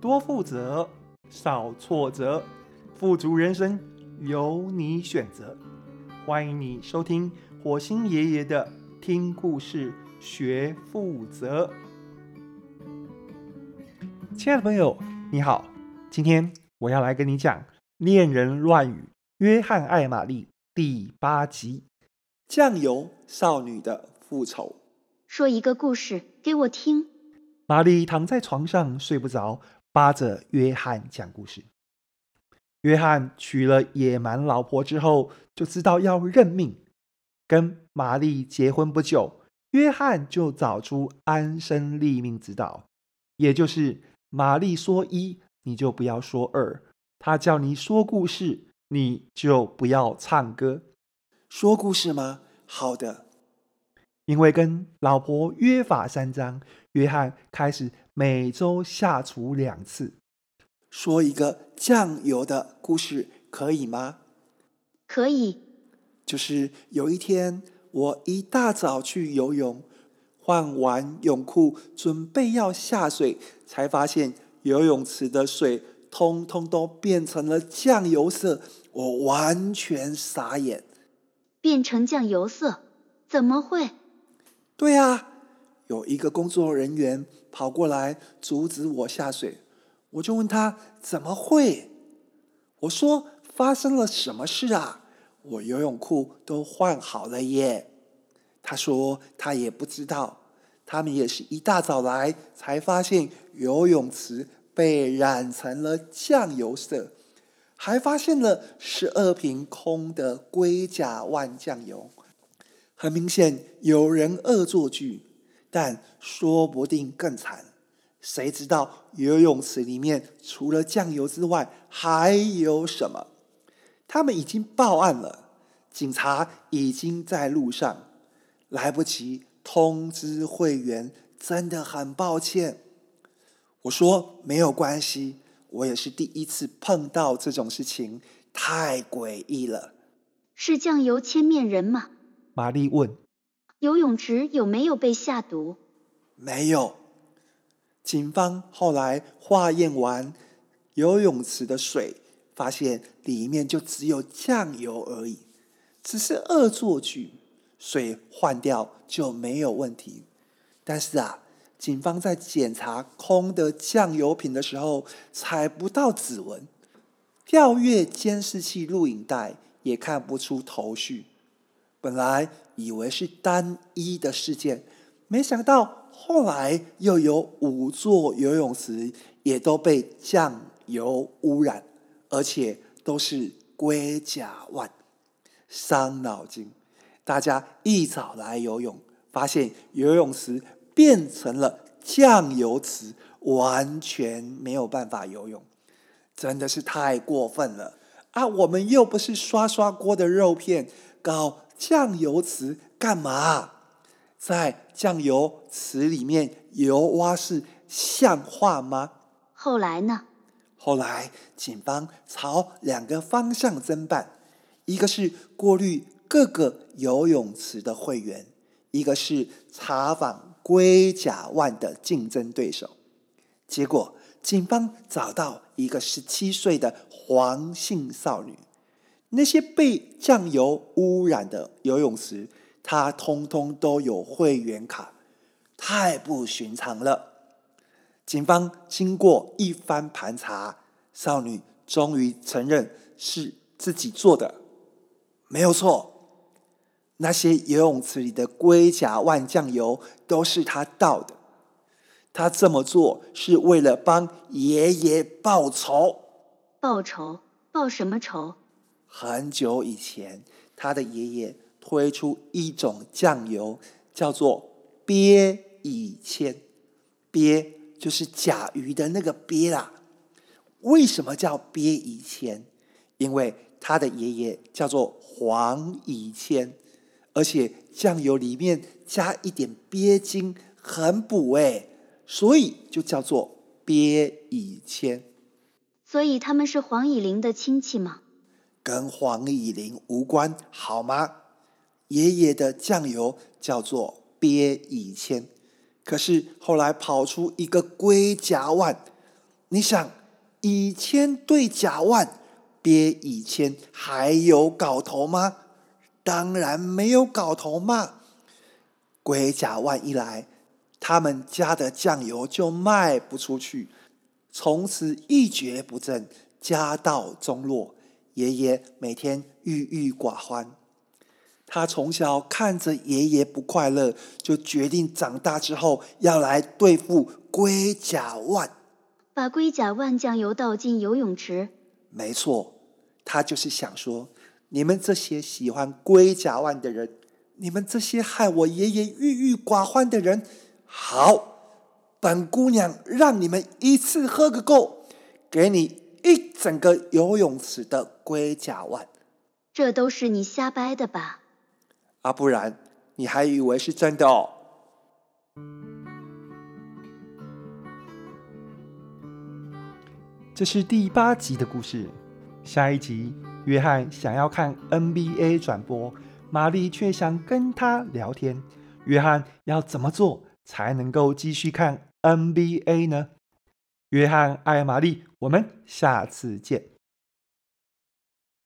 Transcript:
多负责，少挫折，富足人生由你选择。欢迎你收听火星爷爷的听故事学负责。亲爱的朋友，你好，今天我要来跟你讲《恋人乱语》约翰爱玛丽第八集《酱油少女的复仇》。说一个故事给我听。玛丽躺在床上睡不着，扒着约翰讲故事。约翰娶了野蛮老婆之后，就知道要认命。跟玛丽结婚不久，约翰就找出安身立命之道，也就是玛丽说一，你就不要说二；他叫你说故事，你就不要唱歌。说故事吗？好的。因为跟老婆约法三章，约翰开始每周下厨两次。说一个酱油的故事可以吗？可以。就是有一天，我一大早去游泳，换完泳裤，准备要下水，才发现游泳池的水通通都变成了酱油色，我完全傻眼。变成酱油色？怎么会？对啊，有一个工作人员跑过来阻止我下水，我就问他怎么会？我说发生了什么事啊？我游泳裤都换好了耶。他说他也不知道，他们也是一大早来才发现游泳池被染成了酱油色，还发现了十二瓶空的龟甲万酱油。很明显有人恶作剧，但说不定更惨。谁知道游泳池里面除了酱油之外还有什么？他们已经报案了，警察已经在路上，来不及通知会员，真的很抱歉。我说没有关系，我也是第一次碰到这种事情，太诡异了。是酱油千面人吗？玛丽问：“游泳池有没有被下毒？”“没有。”警方后来化验完游泳池的水，发现里面就只有酱油而已，只是恶作剧，水换掉就没有问题。但是啊，警方在检查空的酱油瓶的时候，采不到指纹，调阅监视器录影带也看不出头绪。本来以为是单一的事件，没想到后来又有五座游泳池也都被酱油污染，而且都是龟甲万，伤脑筋。大家一早来游泳，发现游泳池变成了酱油池，完全没有办法游泳，真的是太过分了啊！我们又不是刷刷锅的肉片，搞。酱油池干嘛？在酱油池里面游蛙式像话吗？后来呢？后来警方朝两个方向侦办，一个是过滤各个游泳池的会员，一个是查访龟甲万的竞争对手。结果警方找到一个十七岁的黄姓少女。那些被酱油污染的游泳池，它通通都有会员卡，太不寻常了。警方经过一番盘查，少女终于承认是自己做的，没有错。那些游泳池里的龟甲万酱油都是他倒的，他这么做是为了帮爷爷报仇。报仇？报什么仇？很久以前，他的爷爷推出一种酱油，叫做鳖乙醨。鳖就是甲鱼的那个鳖啦。为什么叫鳖乙醨？因为他的爷爷叫做黄乙醨，而且酱油里面加一点鳖精，很补诶，所以就叫做鳖乙醨。所以他们是黄以玲的亲戚吗？跟黄以玲无关，好吗？爷爷的酱油叫做鳖乙千，可是后来跑出一个龟甲万，你想，以千对甲万，鳖以千还有搞头吗？当然没有搞头嘛！龟甲万一来，他们家的酱油就卖不出去，从此一蹶不振，家道中落。爷爷每天郁郁寡欢。他从小看着爷爷不快乐，就决定长大之后要来对付龟甲万。把龟甲万酱油倒进游泳池。没错，他就是想说，你们这些喜欢龟甲万的人，你们这些害我爷爷郁郁寡欢的人，好，本姑娘让你们一次喝个够，给你一整个游泳池的龟甲万。这都是你瞎掰的吧？啊，不然你还以为是真的哦？这是第八集的故事。下一集，约翰想要看 NBA 转播，玛丽却想跟他聊天。约翰要怎么做才能够继续看 NBA 呢？约翰艾玛丽，我们下次见。